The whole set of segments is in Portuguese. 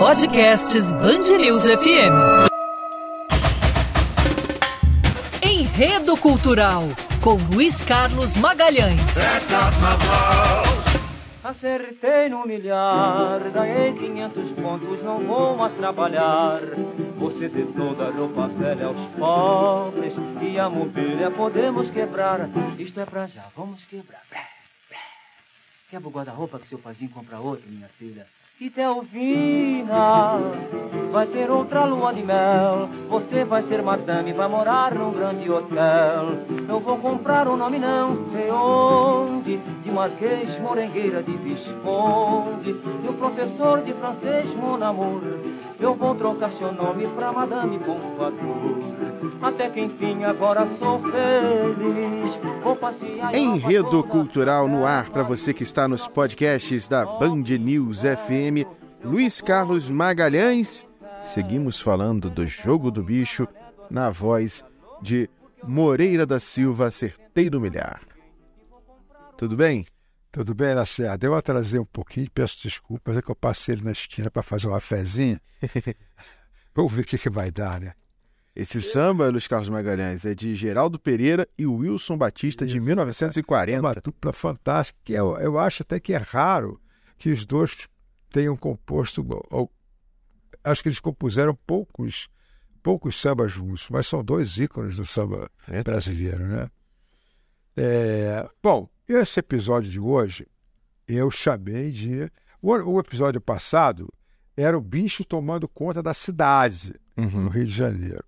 podcasts News FM. Enredo Cultural, com Luiz Carlos Magalhães. Acertei no milhar, ganhei 500 pontos, não vou mais trabalhar. Você de toda a roupa velha aos pobres e a mobília podemos quebrar. Isto é pra já, vamos quebrar. Quebra o guarda-roupa que seu pazinho compra outro, minha filha. E Delvina vai ter outra lua de mel. Você vai ser madame, vai morar num grande hotel. Eu vou comprar um nome não sei onde, de Marquês, Morengueira, de Visconde. E o professor de francês, mon amour, eu vou trocar seu nome pra madame Pompadour. Até que enfim agora sou feliz. Vou passear Enredo cultural no ar para você que está nos podcasts da Band News FM. Luiz Carlos Magalhães. Seguimos falando do jogo do bicho na voz de Moreira da Silva, acertei no milhar. Tudo bem? Tudo bem, Lacerda? Eu atrasei um pouquinho, peço desculpas, é que eu passei ele na esquina para fazer uma fezinha. Vamos ver o que, que vai dar, né? Esse samba, Luiz Carlos Magalhães, é de Geraldo Pereira e Wilson Batista, Isso. de 1940. É uma dupla fantástica. Eu, eu acho até que é raro que os dois tenham composto. Ou, acho que eles compuseram poucos, poucos sambas juntos, mas são dois ícones do samba é. brasileiro, né? É, bom, esse episódio de hoje eu chamei de. O, o episódio passado era o bicho tomando conta da cidade, uhum. no Rio de Janeiro.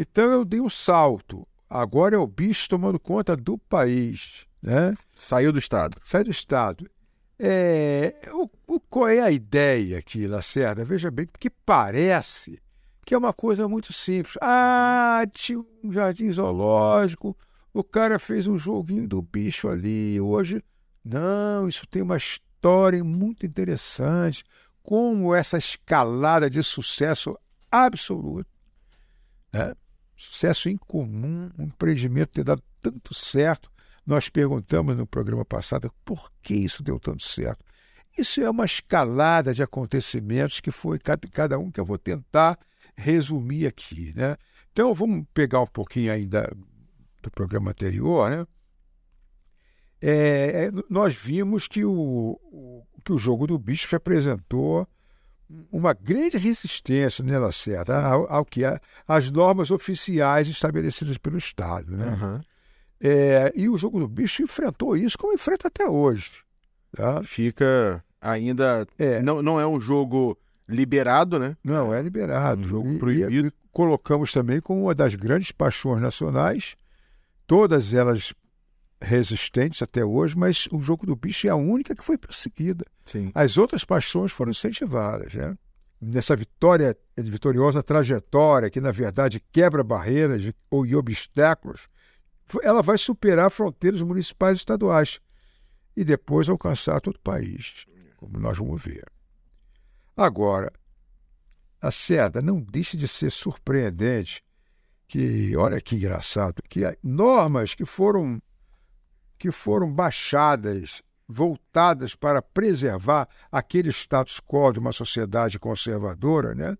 Então eu dei um salto. Agora é o bicho tomando conta do país. Né? Saiu do Estado. Saiu do Estado. É, o, o, qual é a ideia aqui, Lacerda? Veja bem, porque parece que é uma coisa muito simples. Ah, tinha um jardim zoológico, o cara fez um joguinho do bicho ali. Hoje, não, isso tem uma história muito interessante. Como essa escalada de sucesso absoluto. Né? Sucesso incomum, um empreendimento ter dado tanto certo. Nós perguntamos no programa passado por que isso deu tanto certo. Isso é uma escalada de acontecimentos que foi cada, um que eu vou tentar resumir aqui. Né? Então vamos pegar um pouquinho ainda do programa anterior. Né? É, é nós vimos que o, que o jogo do bicho representou uma grande resistência, né, Lacerda, ao, ao que é as normas oficiais estabelecidas pelo Estado. Né? Uhum. É, e o jogo do bicho enfrentou isso como enfrenta até hoje. Tá? Fica ainda. É. Não, não é um jogo liberado, né? Não, é liberado. Um jogo proibido. E, e colocamos também como uma das grandes paixões nacionais, todas elas resistentes até hoje, mas o jogo do bicho é a única que foi perseguida. Sim. As outras paixões foram incentivadas, né? Nessa vitória, vitoriosa trajetória, que na verdade quebra barreiras e obstáculos, ela vai superar fronteiras municipais e estaduais e depois alcançar todo o país, como nós vamos ver. Agora, a seda não deixa de ser surpreendente que, olha que engraçado, que normas que foram que foram baixadas, voltadas para preservar aquele status quo de uma sociedade conservadora, né?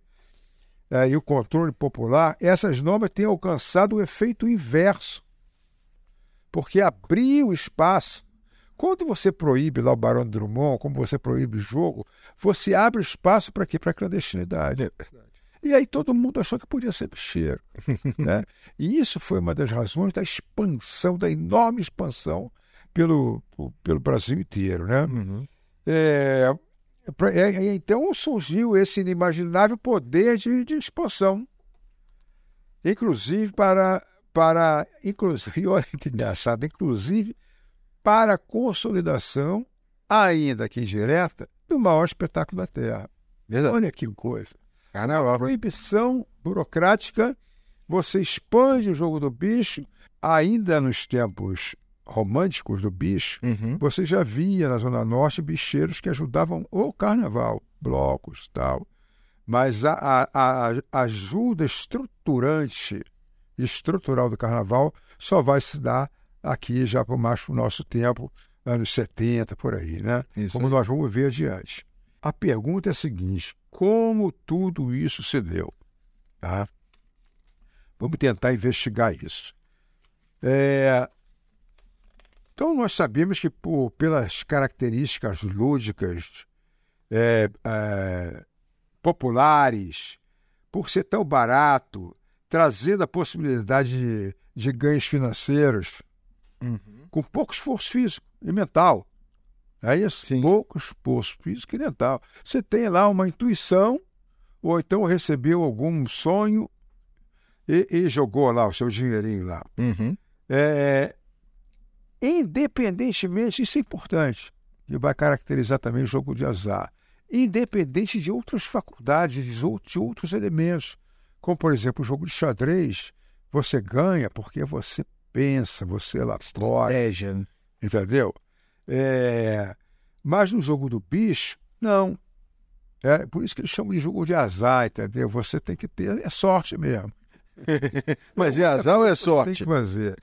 É, e o controle popular, essas normas têm alcançado o efeito inverso, porque abriu espaço. Quando você proíbe lá o Barão de Drummond, como você proíbe o jogo, você abre espaço para quê? Para a clandestinidade. É e aí todo mundo achou que podia ser bicheiro. né? E isso foi uma das razões da expansão, da enorme expansão pelo, pelo Brasil inteiro. Né? Uhum. É, é, então surgiu esse inimaginável poder de, de expansão. Inclusive para, para inclusive, olha que engraçado, inclusive para a consolidação, ainda que indireta, do maior espetáculo da Terra. Verdade. Olha que coisa. Carnaval. Proibição burocrática, você expande o jogo do bicho, ainda nos tempos românticos do bicho, uhum. você já via na Zona Norte bicheiros que ajudavam o carnaval, blocos tal. Mas a, a, a ajuda estruturante, estrutural do carnaval só vai se dar aqui já para o nosso tempo, anos 70, por aí, né? Isso Como aí. nós vamos ver adiante. A pergunta é a seguinte: como tudo isso se deu. Tá? Vamos tentar investigar isso. É... Então, nós sabemos que, por, pelas características lúdicas, é, é, populares, por ser tão barato, trazendo a possibilidade de, de ganhos financeiros, uhum. com pouco esforço físico e mental. É isso? Sim. Pouco esforço físico e mental. Você tem lá uma intuição, ou então recebeu algum sonho e, e jogou lá o seu dinheirinho lá. Uhum. É, independentemente, isso é importante, e vai caracterizar também o jogo de azar, independente de outras faculdades, de outros elementos, como por exemplo o jogo de xadrez, você ganha porque você pensa, você elabora. Estratégia. Entendeu? É... Mas no jogo do bicho, não. É por isso que eles chamam de jogo de azar, entendeu? Você tem que ter, é sorte mesmo. Mas é azar ou é sorte? Tem que fazer.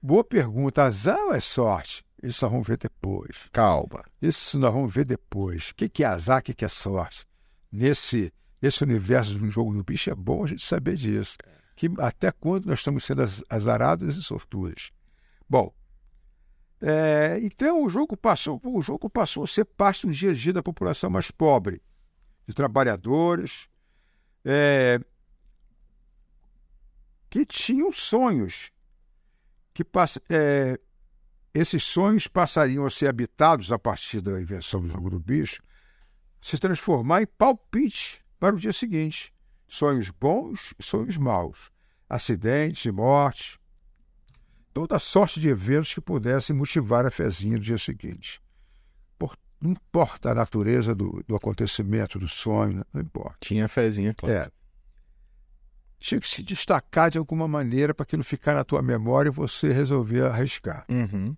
Boa pergunta. Azar ou é sorte? Isso nós vamos ver depois. Calma. Isso nós vamos ver depois. O que é azar, o que é sorte? Nesse, nesse universo do jogo do bicho é bom a gente saber disso. Que até quando nós estamos sendo azarados e sortudos. Bom, é, então o jogo passou, o jogo passou a ser parte do dia a dia da população mais pobre, de trabalhadores, é, que tinham sonhos, que é, esses sonhos passariam a ser habitados a partir da invenção do jogo do bicho, se transformar em palpite para o dia seguinte. Sonhos bons e sonhos maus, acidentes e mortes, toda sorte de eventos que pudessem motivar a fezinha do dia seguinte. Por, não importa a natureza do, do acontecimento, do sonho, não importa. Tinha a fezinha, claro. É tinha que se destacar de alguma maneira para aquilo ficar na tua memória e você resolver arriscar. Uhum.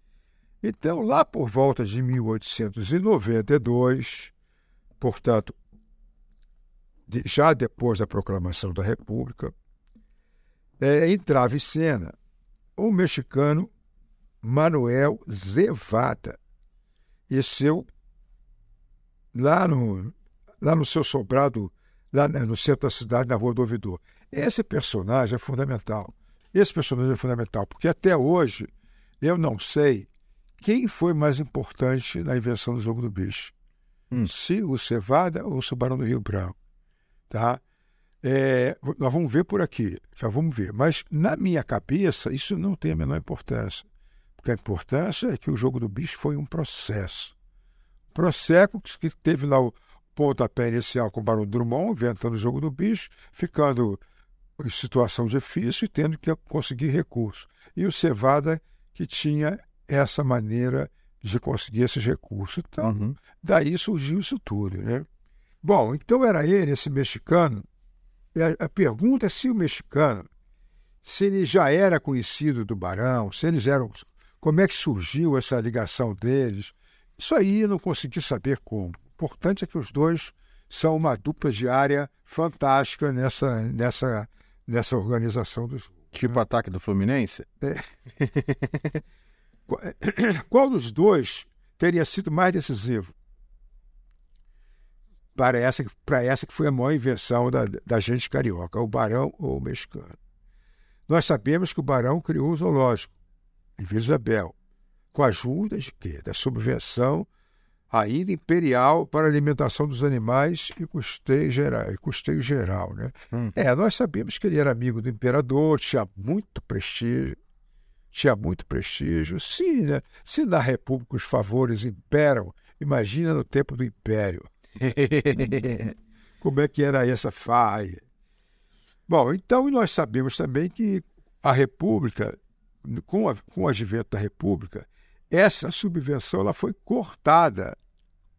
Então, lá por volta de 1892, portanto, já depois da proclamação da República, é, entrava em cena o mexicano Manuel Zevada e seu lá no lá no seu sobrado lá no centro da cidade na Rua do Ouvidor esse personagem é fundamental. Esse personagem é fundamental, porque até hoje eu não sei quem foi mais importante na invenção do jogo do bicho. Hum. Se o Cevada ou o Barão do Rio Branco. Tá? É, nós vamos ver por aqui, já vamos ver. Mas na minha cabeça, isso não tem a menor importância. Porque a importância é que o jogo do bicho foi um processo. Processo que teve lá o pontapé inicial com o Barão Drummond, inventando o jogo do bicho, ficando em situação difícil e tendo que conseguir recursos. E o Cevada que tinha essa maneira de conseguir esses recursos. Então, uhum. daí surgiu isso tudo. Né? Bom, então era ele, esse mexicano. A, a pergunta é se o mexicano, se ele já era conhecido do Barão, se eles eram. Como é que surgiu essa ligação deles? Isso aí eu não consegui saber como. O importante é que os dois são uma dupla diária fantástica nessa, nessa nessa organização do jogo. Tipo né? ataque do Fluminense? É. Qual dos dois teria sido mais decisivo? Para essa, para essa que foi a maior invenção da, da gente carioca, o barão ou o mexicano. Nós sabemos que o barão criou o zoológico em Vila Isabel, com a ajuda de quê? Da subvenção ainda imperial para a alimentação dos animais e custeio geral. E custeio geral né? Hum. É, nós sabíamos que ele era amigo do imperador, tinha muito prestígio, tinha muito prestígio. Se, né? Se na República os favores imperam, imagina no tempo do Império. Como é que era essa faia? Bom, então nós sabemos também que a República, com, a, com o advento da República, essa subvenção ela foi cortada.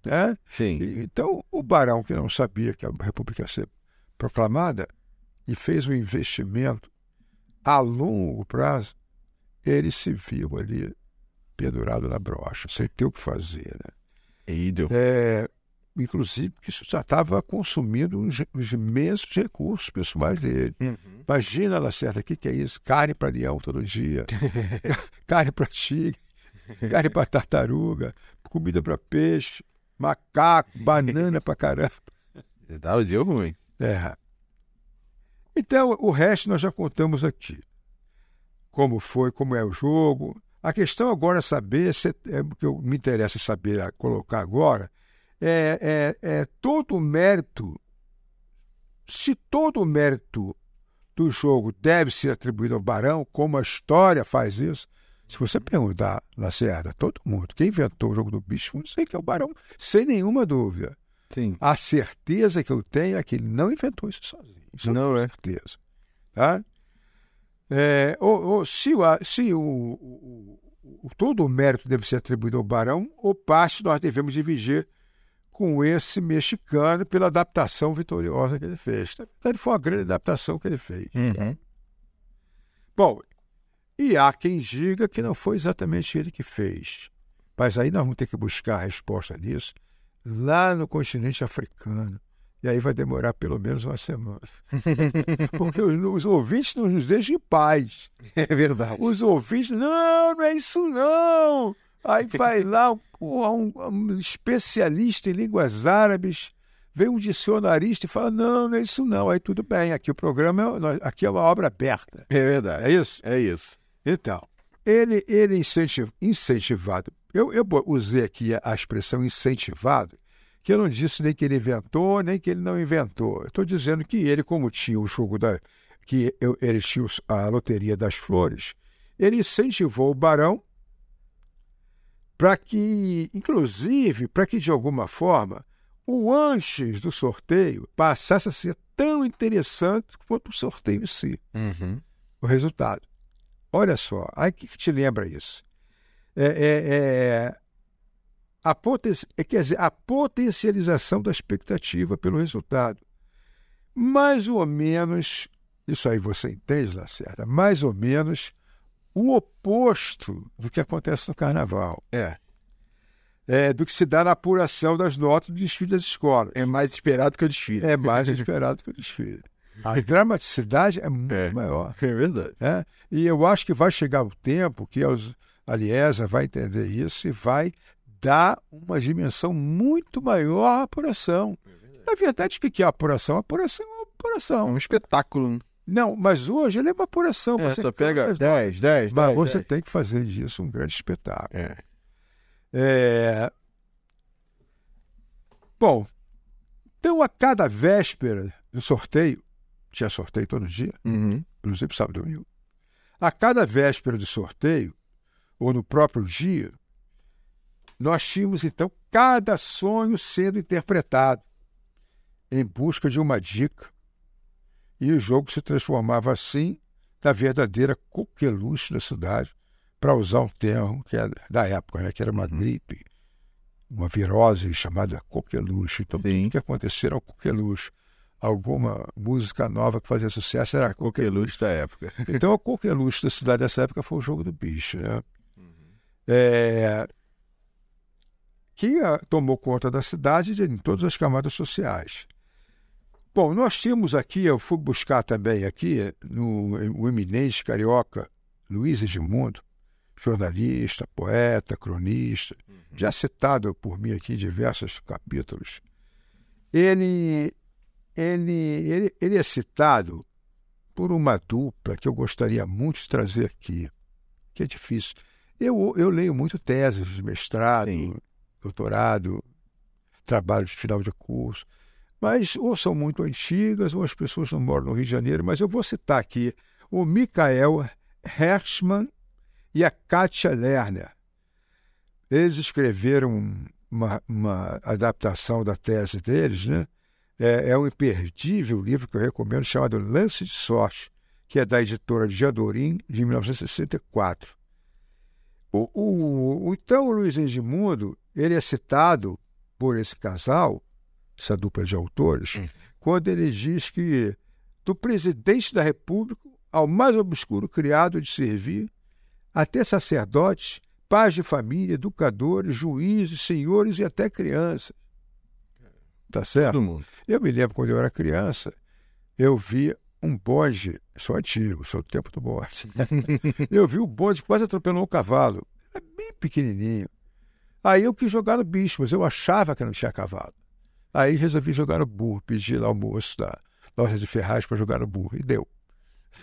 Né? Sim. E, então, o barão, que não sabia que a República ia ser proclamada, e fez um investimento a longo prazo, ele se viu ali pendurado na brocha, sem ter o que fazer. Né? E deu. É, inclusive, porque isso já estava consumindo os, os, imensos recursos pessoais dele. Uhum. Imagina, Lacerda, o que, que é isso? Carne para leão todo dia, carne para tigre, carne para tartaruga, comida para peixe, macaco, banana para caramba. Dá deu ruim. É. Então, o resto nós já contamos aqui. Como foi, como é o jogo. A questão agora é saber, se, é, o que eu, me interessa saber, colocar agora, é, é, é todo o mérito, se todo o mérito do jogo deve ser atribuído ao Barão, como a história faz isso, se você perguntar na Serra, todo mundo, quem inventou o jogo do bicho, não sei que é o Barão, sem nenhuma dúvida. Sim. A certeza que eu tenho é que ele não inventou isso sozinho. Isso não é certeza. Tá? É, ou, ou, se, o, se o, o, o, todo o mérito deve ser atribuído ao Barão, ou parte nós devemos dividir com esse mexicano pela adaptação vitoriosa que ele fez. Então, foi uma grande adaptação que ele fez. Uhum. Bom, e há quem diga que não foi exatamente ele que fez. Mas aí nós vamos ter que buscar a resposta disso lá no continente africano. E aí vai demorar pelo menos uma semana. Porque os, os, ouvintes não nos deixam em paz. É verdade. Os ouvintes, não, não é isso não. Aí vai lá um, um especialista em línguas árabes, vem um dicionarista e fala, não, não é isso não. Aí tudo bem, aqui o programa, é, aqui é uma obra aberta. É verdade. É isso? É isso. Então, ele, ele incentiv, incentivado, eu, eu usei aqui a, a expressão incentivado, que eu não disse nem que ele inventou, nem que ele não inventou. Eu estou dizendo que ele, como tinha o jogo da. que eu, ele tinha a loteria das flores, ele incentivou o barão para que, inclusive, para que de alguma forma o antes do sorteio passasse a ser tão interessante quanto o sorteio em si. Uhum. O resultado. Olha só, aí que te lembra isso? É, é, é, a, poten é, quer dizer, a potencialização da expectativa pelo resultado. Mais ou menos, isso aí você entende, Lacerda, mais ou menos o oposto do que acontece no carnaval. É. É, do que se dá na apuração das notas do desfile das escolas. É mais esperado que o desfile. É mais esperado que o desfile. A dramaticidade é muito é, maior. É verdade. É? E eu acho que vai chegar o tempo que os, a Liesa vai entender isso e vai dar uma dimensão muito maior à apuração. É Na verdade, o que é a apuração? A apuração é uma apuração. É um espetáculo. Não, mas hoje ele é uma apuração. É, você só pega 10, 10, Mas 10, você 10. tem que fazer disso um grande espetáculo. É. É... Bom, então a cada véspera do sorteio, tinha sorteio todo dia, Uhum. inclusive sábado e domingo, a cada véspera do sorteio, ou no próprio dia, nós tínhamos então cada sonho sendo interpretado em busca de uma dica. E o jogo se transformava assim na verdadeira coqueluche da cidade, para usar um termo que é da época, né, que era uma gripe, uma virose chamada coqueluche. Então, Sim. o que acontecer ao coqueluche? Alguma música nova que fazia sucesso era a coqueluche. Coqueluche da época. Então, a coqueluche da cidade dessa época foi o jogo do bicho, né? É, que ah, tomou conta da cidade de- em todas as camadas sociais. Bom, nós tínhamos aqui, eu fui buscar também aqui, no o eminente carioca Luiz Edmundo, jornalista, poeta, cronista, já citado por mim aqui em diversos capítulos. Ele, ele, ele, ele é citado por uma dupla que eu gostaria muito de trazer aqui, que é difícil. Eu, eu leio muito teses de mestrado, Sim. doutorado, trabalhos de final de curso, mas ou são muito antigas, ou as pessoas não moram no Rio de Janeiro, mas eu vou citar aqui o Michael Hershman e a Katia Lerner. Eles escreveram uma, uma adaptação da tese deles, né? É, é um imperdível livro que eu recomendo, chamado Lance de Sorte, que é da editora de Jadorim, de 1964. O, o, o- então, Luiz Edmundo, ele é citado por esse casal, essa dupla de autores, quando ele diz que do presidente da República ao mais obscuro criado de servir, até sacerdotes, pais de família, educadores, juízes, senhores e até crianças. Tá certo? Todo mundo. Eu me lembro quando eu era criança, eu vi um bonde, sou antigo, sou do tempo do bonde. eu vi o bonde quase atropelou um cavalo. Era bem pequenininho. Aí eu quis jogar no bicho, mas eu achava que não tinha cavalo. Aí resolvi jogar no burro, pedi lá o moço da loja de ferraz para jogar no burro, e deu.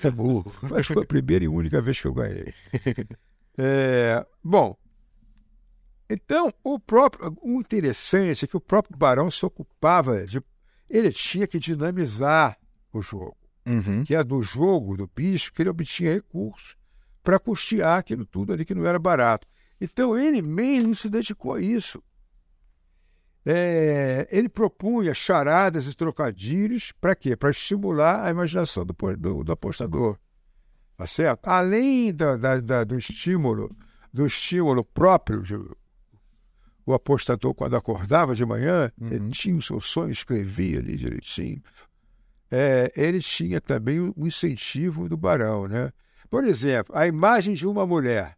É burro. Mas foi a primeira e única vez que eu ganhei. É, bom, então o próprio, o interessante é que o próprio Barão se ocupava de. Ele tinha que dinamizar o jogo, Uhum. que é do jogo do bicho que ele obtinha recursos para custear aquilo tudo ali que não era barato. Então ele mesmo se dedicou a isso. É, ele propunha charadas e trocadilhos para quê? Para estimular a imaginação do, do- do apostador. Tá certo? Além da- da- da- do estímulo, do estímulo próprio, de- o apostador, quando acordava de manhã, ele tinha o seu sonho, escrevia ali direitinho. É, ele tinha também o incentivo do barão. Né? Por exemplo, a imagem de uma mulher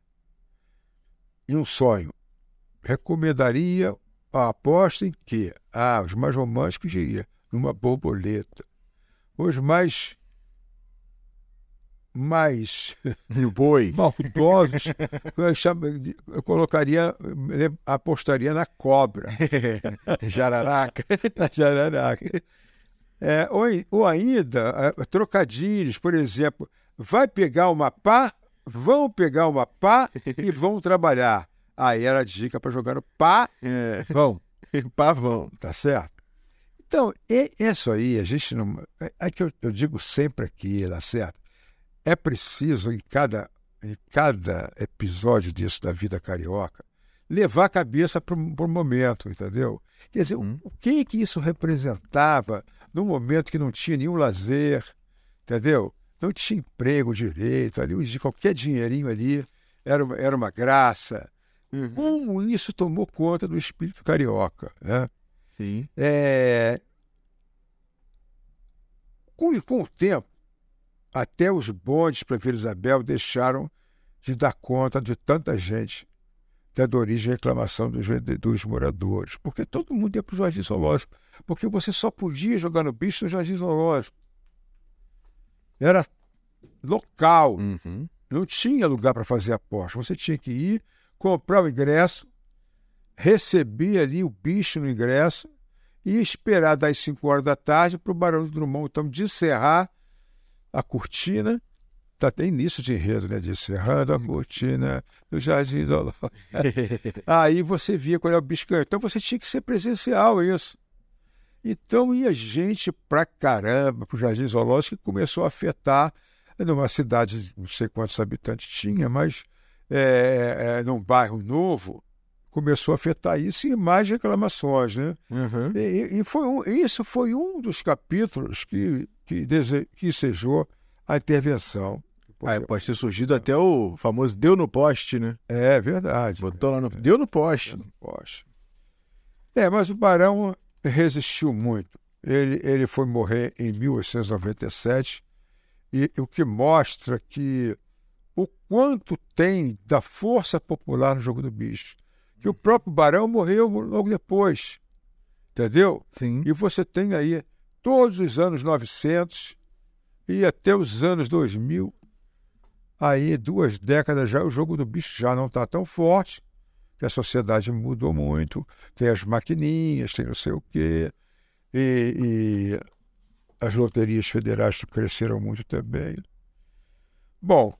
em um sonho recomendaria aposta em que? Ah, os mais românticos diriam numa borboleta. Os mais mais O boi. maldosos eu, chamo- eu colocaria eu apostaria na cobra Jararaca. na jararaca é, ou, ou ainda eh, trocadilhos por exemplo vai pegar uma pá vão pegar uma pá e vão trabalhar aí era a dica para jogar no pá É. vão Pavão. tá certo? Então, é isso aí, a gente não. É, é que eu, eu digo sempre aqui, tá certo? É preciso, em cada, em cada episódio disso da vida carioca, levar a cabeça para o momento, entendeu? Quer dizer, Hum. o, o que que isso representava num momento que não tinha nenhum lazer, entendeu? Não tinha emprego direito, ali, de qualquer dinheirinho ali era uma, era uma graça. Como isso tomou conta do espírito carioca, né? Sim. É... Com, com o tempo, até os bondes para Vila Isabel deixaram de dar conta de tanta gente dando origem à reclamação dos, dos moradores. Porque todo mundo ia para o Jardim Zoológico. Porque você só podia jogar no bicho no Jardim Zoológico. Era local. Uhum. Não tinha lugar para fazer aposta. Você tinha que ir, comprar o ingresso, receber ali o bicho no ingresso e esperar das 5 horas da tarde para o Barão do Drummond, então, descerrar a cortina. Tá, tem início de enredo, né? Descerrando a cortina do Jardim Zoológico. Aí você via qual era o bicho ganhando. Então você tinha que ser presencial isso. Então ia gente pra caramba pro Jardim Zoológico que começou a afetar numa cidade, não sei quantos habitantes tinha, mas é, é, num bairro novo, começou a afetar isso e mais reclamações, né? Uhum. E, e foi um, isso foi um dos capítulos que, que, dese, que ensejou a intervenção. Ah, pode ter surgido até o famoso deu no poste, né? É verdade. Botou lá no. Deu no poste. Poxa. É, mas o Barão resistiu muito. Ele, ele foi morrer em 1897 e o que mostra que o quanto tem da força popular no jogo do bicho. Que o próprio Barão morreu logo depois, entendeu? Sim. E você tem aí todos os anos 900 e até os anos 2000, aí duas décadas já, o jogo do bicho já não está tão forte, que a sociedade mudou muito, tem as maquininhas, tem não sei o quê, e, e as loterias federais cresceram muito também. Bom,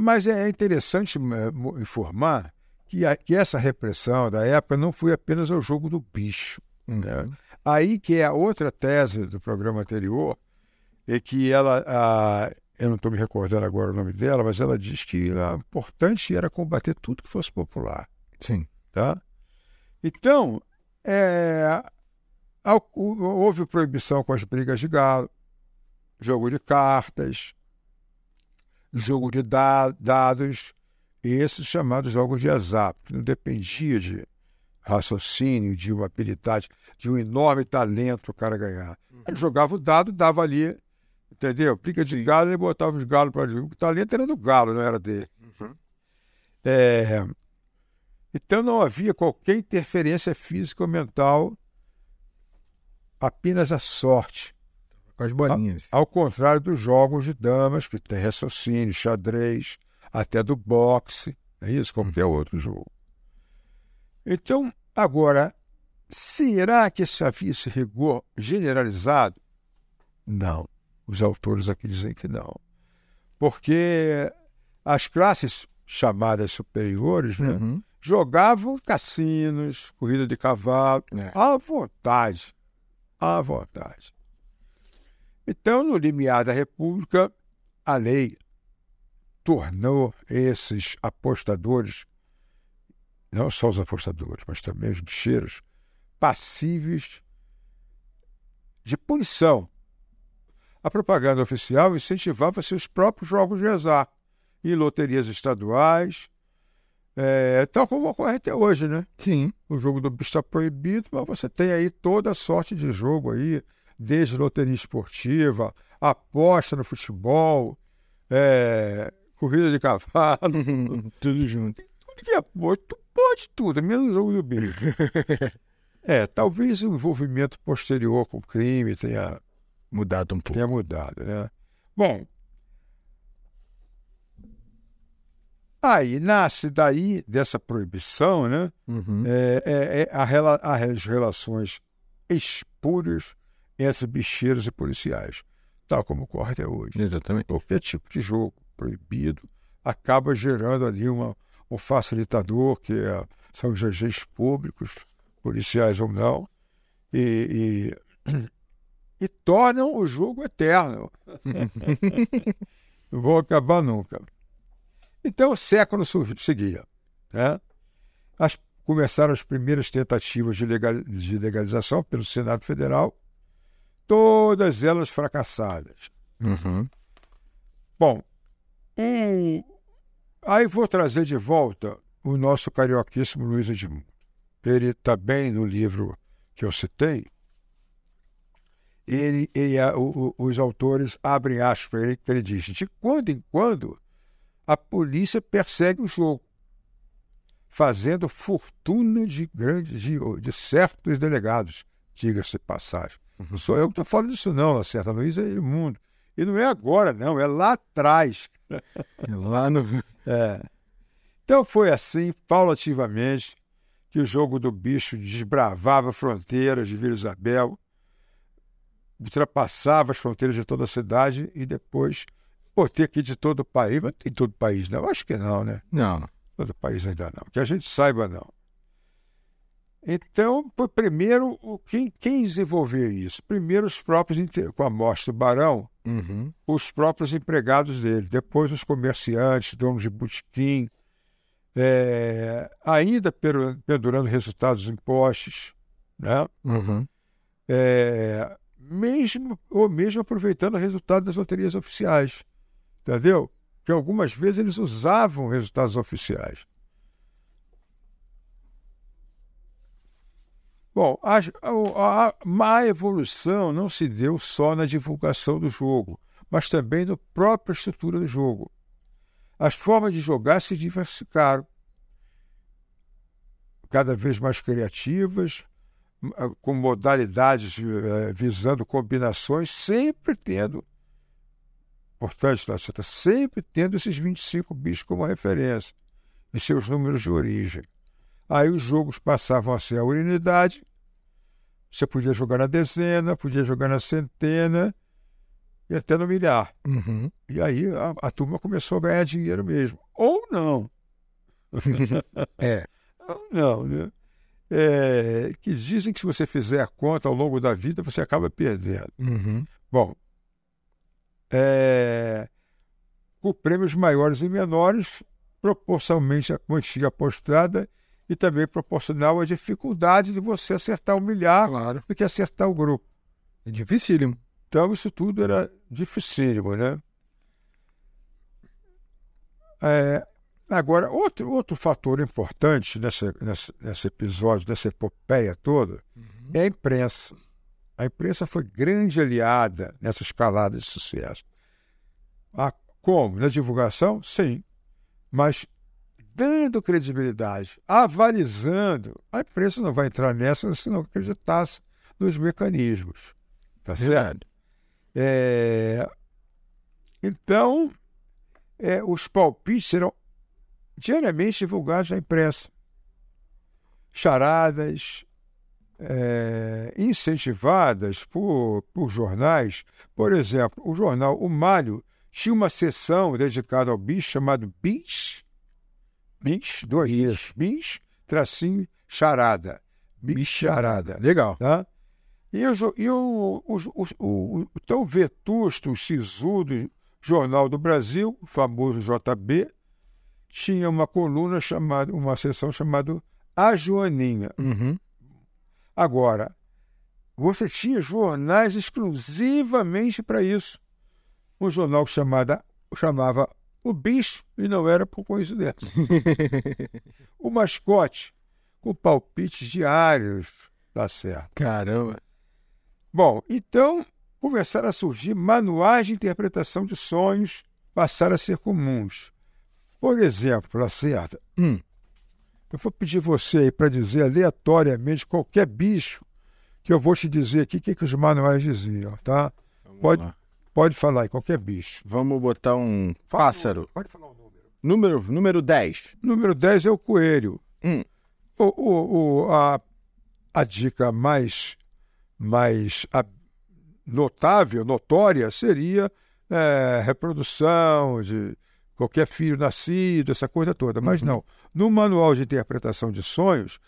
mas é interessante eh, informar que, a- que essa repressão da época não foi apenas ao jogo do bicho. né? Uhum. Aí que é a outra tese do programa anterior, é que ela, a, eu não estou me recordando agora o nome dela, mas ela diz que o importante era combater tudo que fosse popular. Sim. Tá? Então, é, houve proibição com as brigas de galo, jogo de cartas, jogo de da- dados, esses chamados jogos de azar, que não dependia de raciocínio, de uma habilidade, de um enorme talento o cara ganhar. Ele jogava o dado, dava ali, entendeu? Briga de galo, ele botava os galos para O talento era do galo, não era dele. É, então não havia qualquer interferência física ou mental, apenas a sorte. Com as bolinhas. Ao contrário dos jogos de damas, que tem raciocínio, xadrez, até do boxe, é isso, como qualquer outro jogo. Então, agora, será que havia esse rigor generalizado? Não. Os autores aqui dizem que não. Porque as classes chamadas superiores né, Uhum. jogavam cassinos, corrida de cavalo, É. à vontade. À vontade. Então, no limiar da República, a lei tornou esses apostadores, não só os apostadores, mas também os bicheiros, passíveis de punição. A propaganda oficial incentivava seus próprios jogos de azar em loterias estaduais, é, tal como ocorre até hoje, né? Sim. O jogo do bicho está proibido, mas você tem aí toda sorte de jogo aí, desde loteria esportiva, aposta no futebol, é, corrida de cavalo, Tudo junto. tudo que é aposta, tu pode tudo, menos o do bicho. é, talvez o envolvimento posterior com o crime tenha Mudado um pouco. tenha mudado, né? Bom, aí nasce daí dessa proibição, né? Uhum. É, é- é a as relações espúrias entre bicheiros e policiais, tal como ocorre até hoje. Exatamente. Qualquer tipo de jogo proibido acaba gerando ali uma, um facilitador, que é- são os agentes públicos, policiais ou não, e, e, e tornam o jogo eterno. Não vão acabar nunca. Então o século seguia. Né? As, começaram as primeiras tentativas de, legal- de legalização pelo Senado Federal, todas elas fracassadas. Uhum. Bom, um- aí vou trazer de volta o nosso carioquíssimo Luiz Edmundo. Ele também no livro que eu citei, ele, ele- a- o- o- os autores abrem aspas para ele, que ele diz: de quando em quando a polícia persegue o jogo, fazendo fortuna de grandes, de, de certos delegados, diga-se de passagem. Não sou eu que estou falando disso, não, Lacerda Luiz é Edmundo. E não é agora, não, é lá atrás. Lá no. É. Então foi assim, paulativamente, que o jogo do bicho desbravava fronteiras de Vila Isabel, ultrapassava as fronteiras de toda a cidade e depois, por ter aqui de todo o país, mas tem todo o país não, acho que não, né? Não. Todo o país ainda não, que a gente saiba não. Então, primeiro, quem, quem desenvolveu isso? Primeiro os próprios, com a morte do Barão, Uhum. os próprios empregados dele, depois os comerciantes, donos de botequim, é, ainda pendurando resultados em postes, né? Uhum. É, mesmo, ou mesmo aproveitando o resultado das loterias oficiais, entendeu? Que algumas vezes eles usavam resultados oficiais. Bom, a, a, a má evolução não se deu só na divulgação do jogo, mas também na própria estrutura do jogo. As formas de jogar se diversificaram, cada vez mais criativas, com modalidades eh, visando combinações, sempre tendo, importante, Lacerda, sempre tendo esses 25 bichos como referência, em seus números de origem. Aí os jogos passavam a ser a unidade, você podia jogar na dezena, podia jogar na centena e até no milhar. Uhum. E aí a, a turma começou a ganhar dinheiro mesmo. Ou não. É. Ou não, né? É, que dizem que se você fizer a conta ao longo da vida, você acaba perdendo. Uhum. Bom, é, com prêmios maiores e menores, proporcionalmente à quantia apostada e também proporcional à dificuldade de você acertar o milhar Claro. do que acertar o grupo. É dificílimo. Então, isso tudo era dificílimo, né? É, agora, outro, outro fator importante nessa, nessa, nesse episódio, nessa epopeia toda, é a imprensa. A imprensa foi grande aliada nessa escalada de sucesso. Ah, como? Na divulgação? Sim. Mas dando credibilidade, avalizando. A imprensa não vai entrar nessa se não acreditasse nos mecanismos. Tá certo? É, então, é, os palpites serão diariamente divulgados na imprensa. Charadas, é, incentivadas por, por jornais. Por exemplo, o jornal O Malho tinha uma seção dedicada ao bicho chamado Bis, Bis, dois dias, Bis, tracinho, charada. Bicharada. Legal. Tá? E, o, e o, o, o, o, tão vetusto, sisudo Jornal do Brasil, o famoso JB, tinha uma coluna chamada, uma seção chamada A Joaninha. Uhum. Agora, você tinha jornais exclusivamente para isso. Um jornal chamada, chamava O Bicho, e não era por coincidência. o Mascote, com palpites diários, tá certo. Caramba. Bom, então começaram a surgir manuais de interpretação de sonhos, passaram a ser comuns. Por exemplo, Lacerda, Hum. eu vou pedir você aí para dizer aleatoriamente qualquer bicho que eu vou te dizer aqui o que, que os manuais diziam, tá? Vamos Pode, lá. Pode falar aí, qualquer bicho. Vamos botar um pássaro. número, Pode falar o número. Número, número 10. Número 10 é o coelho. Hum. O, o, o- a, a dica mais, mais a- notável, notória, seria é, reprodução de qualquer filho nascido, essa coisa toda. Mas não. No manual de interpretação de sonhos,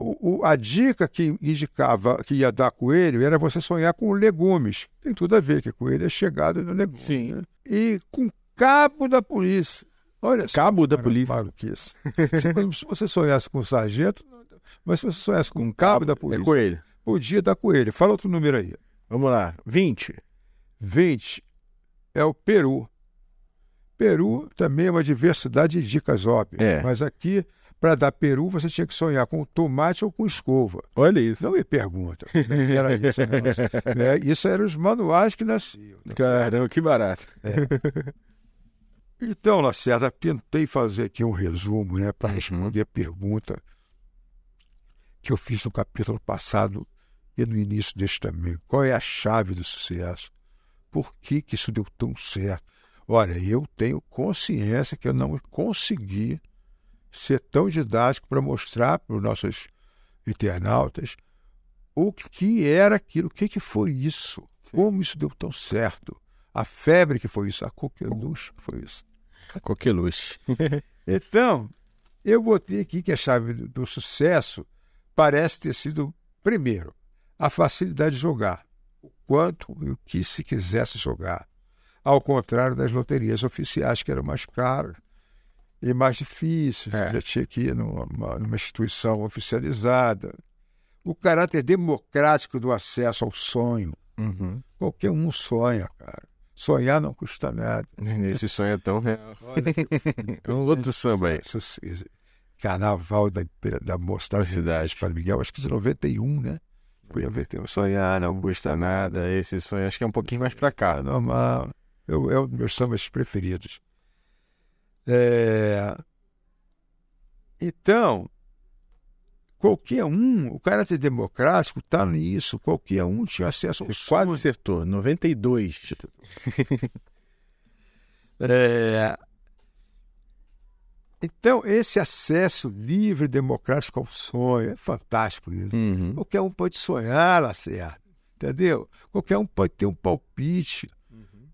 o- o- a dica que indicava que ia dar coelho era você sonhar com legumes. Tem tudo a ver, que coelho é chegado no legume. Sim. né? E com cabo da polícia. Olha só. Cabo da polícia. maluquice. Se- Se você sonhasse com um sargento, mas se você sonhasse com um cabo da polícia, É coelho. podia dar coelho. Fala outro número aí. Vamos lá. 20. 20 é o Peru. Peru também é uma diversidade de dicas óbvias. É. Mas aqui, para dar Peru, você tinha que sonhar com tomate ou com escova. Olha isso. Não me pergunta. é que Era isso, esse negócio. É, isso eram os manuais que nasciam. tá? Caramba, que barato. Então, Lacerda, tentei fazer aqui um resumo né, para Uhum. responder a pergunta que eu fiz no capítulo passado e no início deste também. Qual é a chave do sucesso? Por que, que isso deu tão certo? Olha, eu tenho consciência que eu não consegui ser tão didático para mostrar para os nossos internautas o que era aquilo, o que, que foi isso, como isso deu tão certo. A febre que foi isso, a coqueluche que foi isso. Coqueluche. Então, eu botei aqui que a chave do, do sucesso parece ter sido, primeiro, a facilidade de jogar. O quanto e o que se quisesse jogar. Ao contrário das loterias oficiais, que eram mais caras e mais difíceis. É. Já tinha que ir numa, numa instituição oficializada. O caráter democrático do acesso ao sonho. Uhum. Qualquer um sonha, cara. Sonhar não custa nada. Esse sonho é tão real. É um outro samba aí. Carnaval da, da Mocidade Padre Miguel, acho que de 91, né? Foi 91. Sonhar não custa nada. Esse sonho acho que é um pouquinho mais pra cá. É normal. É um dos meus sambas preferidos. É, Então, qualquer um, o caráter democrático está nisso, qualquer um tinha acesso ao Você quase sonho. acertou. 92. É, Então, esse acesso livre e democrático ao sonho é fantástico isso. Uhum. Qualquer um pode sonhar, Lacerda, entendeu? Qualquer um pode ter um palpite.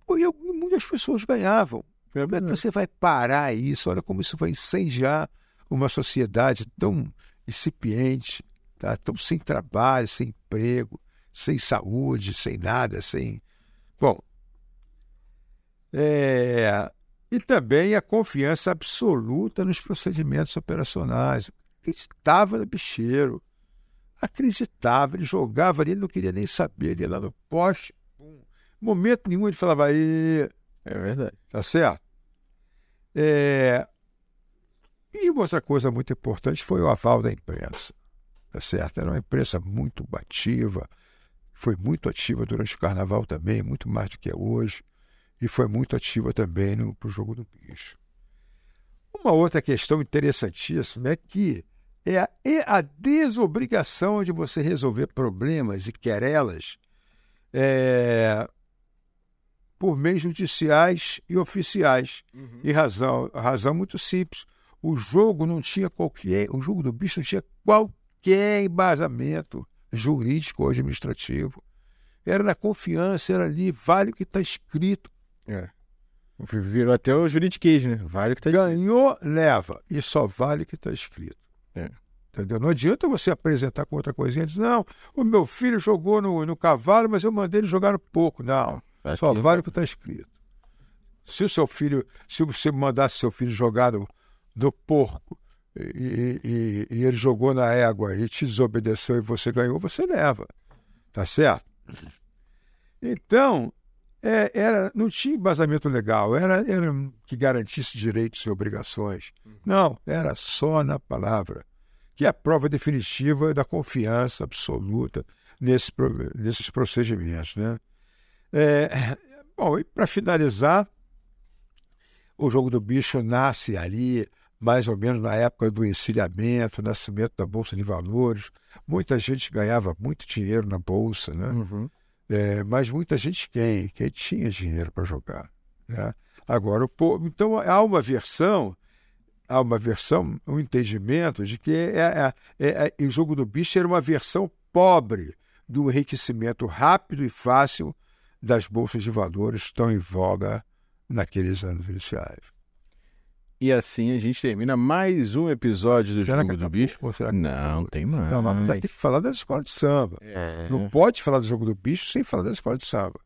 Eu- e muitas pessoas ganhavam. Como é que você vai parar isso? Olha como isso vai incendiar uma sociedade tão incipiente, tá? tão sem trabalho, sem emprego, sem saúde, sem nada, sem. Bom. é, E também a confiança absoluta nos procedimentos operacionais. Acreditava no bicheiro acreditava, ele jogava ali, ele não queria nem saber, ele ia lá no poste, momento nenhum ele falava aí, É verdade. tá certo? É, E outra coisa muito importante foi o aval da imprensa, tá certo? Era uma imprensa muito ativa, foi muito ativa durante o carnaval também, muito mais do que é hoje, e foi muito ativa também no pro jogo do bicho. Uma outra questão interessantíssima é que é a, é a desobrigação de você resolver problemas e querelas é, por meios judiciais e oficiais. E razão, razão muito simples. O jogo não tinha qualquer. O jogo do bicho não tinha qualquer qualquer embasamento jurídico ou administrativo. Era na confiança, era ali, vale o que está escrito. É. Virou até o juridiquês, né? Vale o que está escrito. Ganhou, leva. E só vale o que está escrito. É. Entendeu? Não adianta você apresentar com outra coisinha e dizer, não, o meu filho jogou no, no cavalo, mas eu mandei ele jogar no pouco. Não, Acho só vale o que está escrito. Se o seu filho, se você mandasse seu filho jogar no, no porco e, e, e, ele jogou na égua e te desobedeceu e você ganhou, você leva. Tá certo? Então, é, era, não tinha embasamento legal, era, era que garantisse direitos e obrigações. Não, era só na palavra que é a prova definitiva da confiança absoluta nesse, nesses procedimentos. Né? É, bom, e para finalizar, o jogo do bicho nasce ali, mais ou menos na época do encilhamento, nascimento da Bolsa de Valores. Muita gente ganhava muito dinheiro na Bolsa, né? Uhum. É, mas muita gente quem? Quem tinha dinheiro para jogar. Né? Agora, o povo, então há uma versão há uma versão, um entendimento de que é, é, é, é, o jogo do bicho era uma versão pobre do enriquecimento rápido e fácil das bolsas de valores tão em voga naqueles anos iniciais. E assim a gente termina mais um episódio do será Jogo do Bicho. não, tem mais. Não, não, tem que falar da escola de samba. É. Não pode falar do Jogo do Bicho sem falar da escola de samba.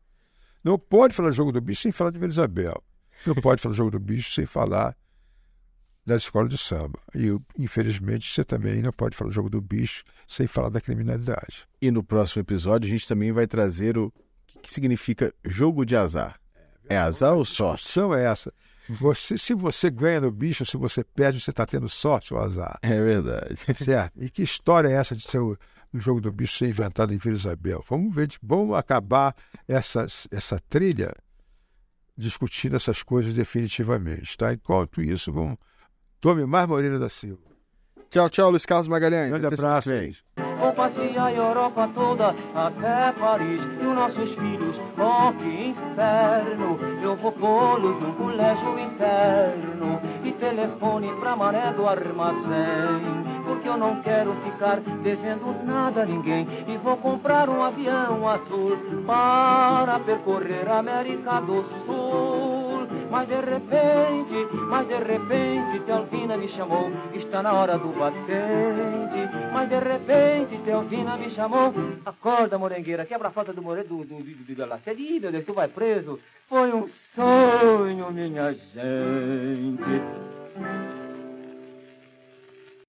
Não pode falar do Jogo do Bicho sem falar de Isabel. Não pode falar do Jogo do Bicho sem falar da escola de samba. E, infelizmente, você também não pode falar do jogo do bicho sem falar da criminalidade. E no próximo episódio, a gente também vai trazer o que significa jogo de azar. É azar ou sorte? São é essa. Você, se você ganha no bicho, se você perde, você está tendo sorte ou azar. É verdade. Certo? E que história é essa de ser o, o jogo do bicho ser inventado em Vila Isabel? Vamos ver, vamos acabar essa, essa trilha discutindo essas coisas definitivamente. Tá? Enquanto isso, vamos Tome mais Moreira da Silva. Tchau, tchau, Luiz Carlos Magalhães. Grande abraço. Vou passear a Europa toda até Paris e os nossos filhos, oh que inferno! Eu vou pô-los num colégio interno e telefone pra maré do armazém. Porque eu não quero ficar devendo nada a ninguém e vou comprar um avião azul para percorrer a América do Sul. Mas de repente, mas de repente, Tealvina me chamou, está na hora do batente. Mas de repente, Tealvina me chamou, acorda, morengueira, quebra a falta do more do, do, do, da laceria, meu Deus, tu vai preso. Foi um sonho, minha gente.